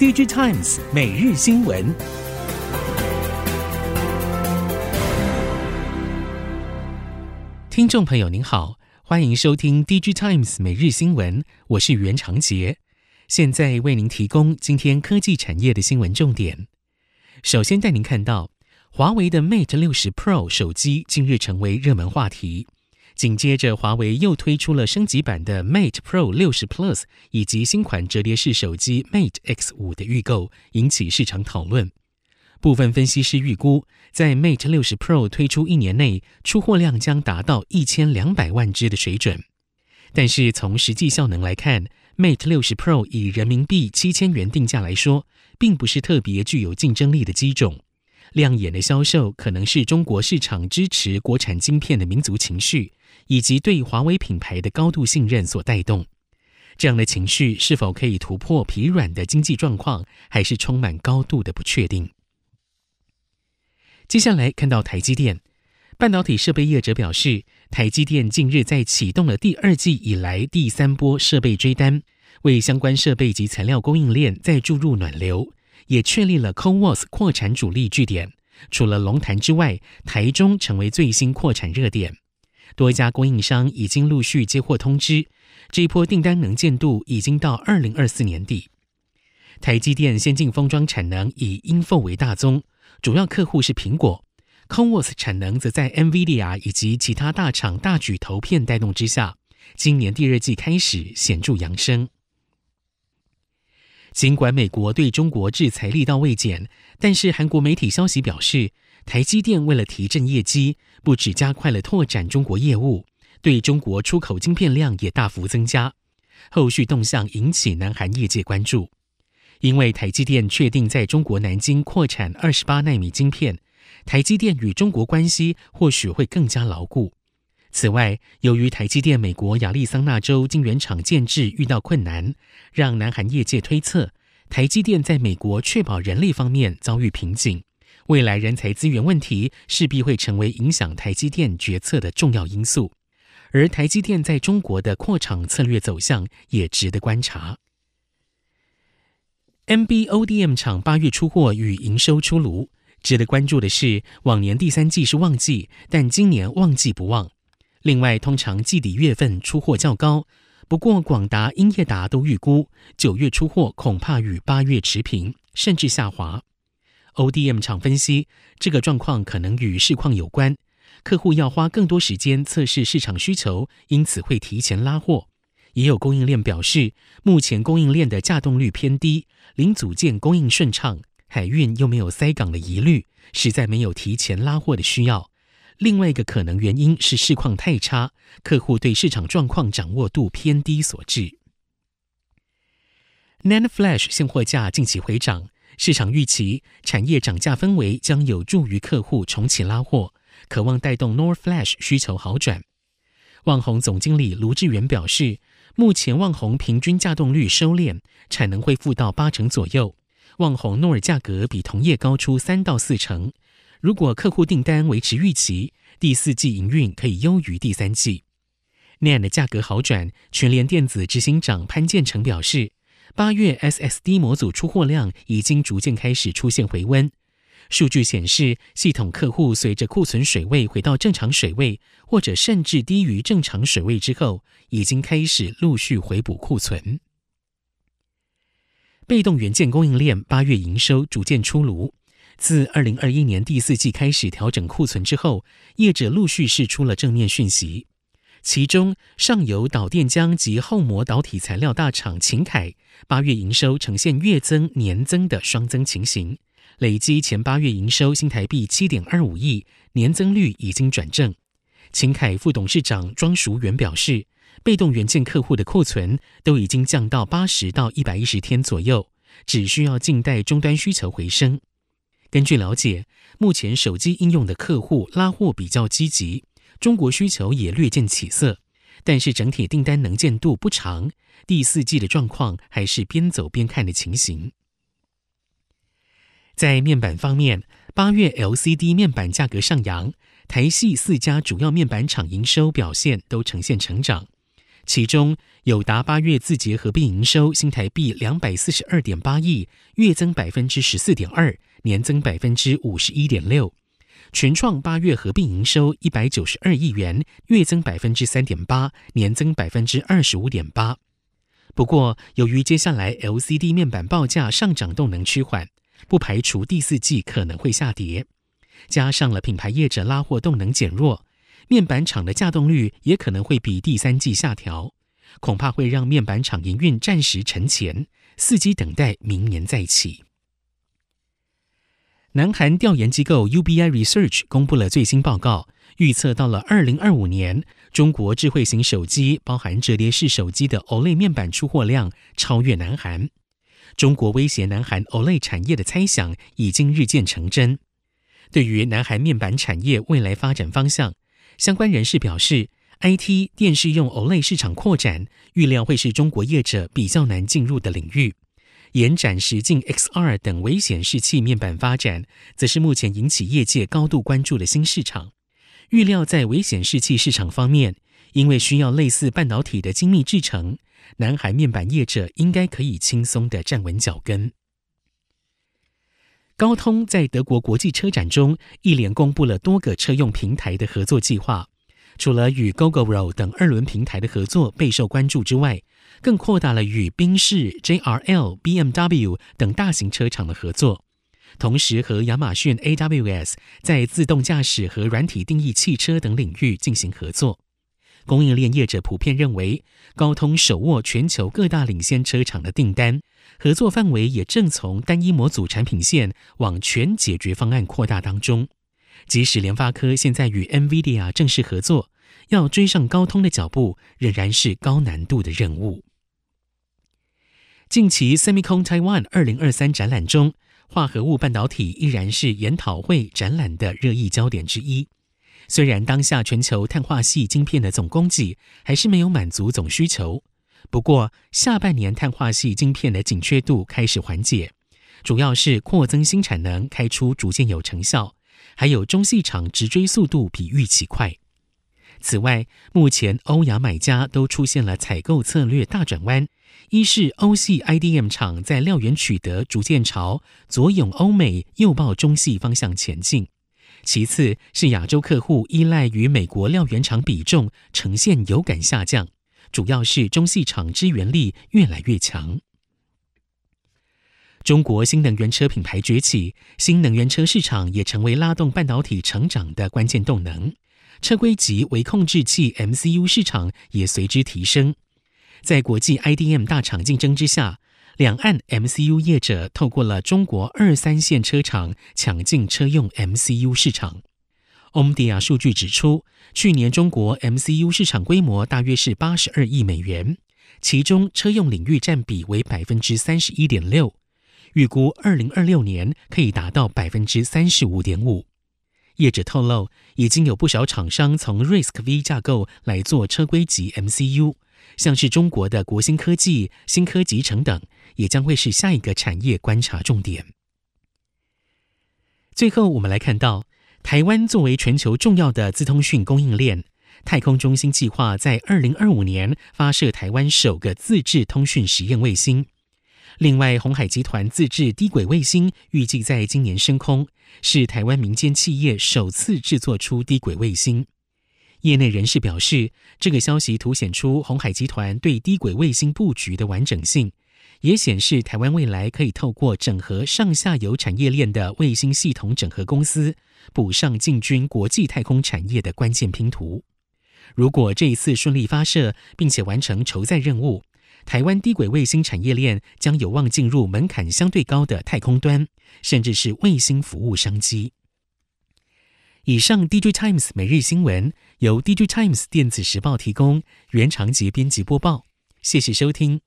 DigiTimes 每日新闻，听众朋友您好，欢迎收听 DigiTimes 每日新闻，我是袁长杰，现在为您提供今天科技产业的新闻重点。首先带您看到，华为的 Mate 60 Pro 手机近日成为热门话题。紧接着，华为又推出了升级版的 Mate Pro 60 Plus 以及新款折叠式手机 Mate X5 的预购，引起市场讨论。部分分析师预估，在 Mate 60 Pro 推出一年内，出货量将达到一千两百万只的水准。但是从实际效能来看，Mate 60 Pro 以人民币七千元定价来说，并不是特别具有竞争力的机种。亮眼的销售可能是中国市场支持国产晶片的民族情绪，以及对华为品牌的高度信任所带动。这样的情绪是否可以突破疲软的经济状况，还是充满高度的不确定。接下来看到台积电，半导体设备业者表示，台积电近日在启动了第二季以来第三波设备追单，为相关设备及材料供应链再注入暖流。也确立了 CoWoS 扩产主力据点，除了龙潭之外，台中成为最新扩产热点。多家供应商已经陆续接获通知，这一波订单能见度已经到二零二四年底。台积电先进封装产能以 InFO 为大宗，主要客户是苹果。CoWoS 产能则在 NVIDIA 以及其他大厂大举投片带动之下，今年第二季开始显著扬升。尽管美国对中国制裁力道未减，但是韩国媒体消息表示，台积电为了提振业绩，不止加快了拓展中国业务，对中国出口晶片量也大幅增加。后续动向引起南韩业界关注，因为台积电确定在中国南京扩产二十八纳米晶片，台积电与中国关系或许会更加牢固。此外，由于台积电美国亚利桑那州晶圆厂建制遇到困难，让南韩业界推测，台积电在美国确保人力方面遭遇瓶颈，未来人才资源问题势必会成为影响台积电决策的重要因素。而台积电在中国的扩厂策略走向也值得观察。MBODM 厂八月出货与营收出炉，值得关注的是，往年第三季是旺季，但今年旺季不旺。另外，通常季底月份出货较高，不过广达、英业达都预估九月出货恐怕与八月持平，甚至下滑。ODM 厂分析，这个状况可能与市况有关，客户要花更多时间测试市场需求，因此会提前拉货。也有供应链表示，目前供应链的稼动率偏低，零组件供应顺畅，海运又没有塞港的疑虑，实在没有提前拉货的需要。另外一个可能原因是市况太差，客户对市场状况掌握度偏低所致。NAND Flash 现货价近期回涨，市场预期产业涨价氛围将有助于客户重启拉货，渴望带动 NOR Flash 需求好转。旺宏总经理卢志远表示，目前旺宏平均价动率收敛，产能恢复到八成左右，旺宏 NOR 价格比同业高出三到四成。如果客户订单维持预期，第四季营运可以优于第三季。NAND 的价格好转，全联电子执行长潘建成表示，八月 SSD 模组出货量已经逐渐开始出现回温。数据显示，系统客户随着库存水位回到正常水位，或者甚至低于正常水位之后，已经开始陆续回补库存。被动元件供应链八月营收逐渐出炉。自二零二一年第四季开始调整库存之后，业者陆续释出了正面讯息。其中，上游导电浆及后膜导体材料大厂秦凯八月营收呈现月增年增的双增情形，累积前八月营收新台币七点二五亿，年增率已经转正。秦凯副董事长庄淑媛表示，被动元件客户的库存都已经降到八十到一百一十天左右，只需要静待终端需求回升。根据了解，目前手机应用的客户拉货比较积极，中国需求也略见起色，但是整体订单能见度不长。第四季的状况还是边走边看的情形。在面板方面，八月 LCD 面板价格上扬，台系四家主要面板厂营收表现都呈现成长。其中友达八月字节合并营收新台币两百四十二点八亿，月增百分之十四点二，年增百分之五十一点六。群创八月合并营收一百九十二亿元，月增百分之三点八，年增百分之二十五点八。不过，由于接下来 LCD 面板报价上涨动能趋缓，不排除第四季可能会下跌。加上了品牌业者拉货动能减弱，面板厂的稼动率也可能会比第三季下调，恐怕会让面板厂营运暂时沉潜，伺机等待明年再起。南韩调研机构 UBI Research 公布了最新报告，预测到了二零二五年，中国智慧型手机，包含折叠式手机的 OLED 面板出货量超越南韩。中国威胁南韩 OLED 产业的猜想已经日渐成真。对于南韩面板产业未来发展方向，相关人士表示，IT 电视用 OLED 市场扩展，预料会是中国业者比较难进入的领域。延展实境 XR 等微显示器面板发展，则是目前引起业界高度关注的新市场。预料在微显示器市场方面，因为需要类似半导体的精密制程，南海面板业者应该可以轻松地站稳脚跟。高通在德国国际车展中一连公布了多个车用平台的合作计划。除了与 Gogoro 等二轮平台的合作备受关注之外，更扩大了与宾士、JRL、BMW 等大型车厂的合作，同时和亚马逊 AWS 在自动驾驶和软体定义汽车等领域进行合作。供应链业者普遍认为，高通手握全球各大领先车厂的订单，合作范围也正从单一模组产品线往全解决方案扩大当中。即使联发科现在与 NVIDIA 正式合作，要追上高通的脚步，仍然是高难度的任务。近期 SEMICON Taiwan 二零二三展览中，化合物半导体依然是研讨会展览的热议焦点之一。虽然当下全球碳化矽晶片的总供给还是没有满足总需求，不过下半年碳化矽晶片的紧缺度开始缓解，主要是扩增新产能开出逐渐有成效。还有中细厂直追速度比预期快。此外，目前欧亚买家都出现了采购策略大转弯：一是欧系 IDM 厂在料源取得逐渐朝左涌欧美、右抱中系方向前进；其次是亚洲客户依赖于美国料源厂比重呈现有感下降，主要是中细厂支援力越来越强。中国新能源车品牌崛起，新能源车市场也成为拉动半导体成长的关键动能。车规级微控制器 MCU 市场也随之提升。在国际 IDM 大厂竞争之下，两岸 MCU 业者透过了中国二三线车厂抢进车用 MCU 市场。Omdia 数据指出，去年中国 MCU 市场规模大约是八十二亿美元，其中车用领域占比为百分之三十一点六。预估二零二六年可以达到百分之三十五点五。业者透露，已经有不少厂商从 RISC-V 架构来做车规级 MCU，像是中国的国芯科技、新科集成等，也将会是下一个产业观察重点。最后，我们来看到，台湾作为全球重要的资通讯供应链，太空中心计划在二零二五年发射台湾首个自制通讯实验卫星。另外，鸿海集团自制低轨卫星预计在今年升空，是台湾民间企业首次制作出低轨卫星。业内人士表示，这个消息凸显出鸿海集团对低轨卫星布局的完整性，也显示台湾未来可以透过整合上下游产业链的卫星系统整合公司，补上进军国际太空产业的关键拼图。如果这一次顺利发射，并且完成筹载任务，台湾低轨卫星产业链将有望进入门槛相对高的太空端，甚至是卫星服务商机。以上，DG Times 每日新闻由 DG Times 电子时报提供，原长节编辑播报。谢谢收听。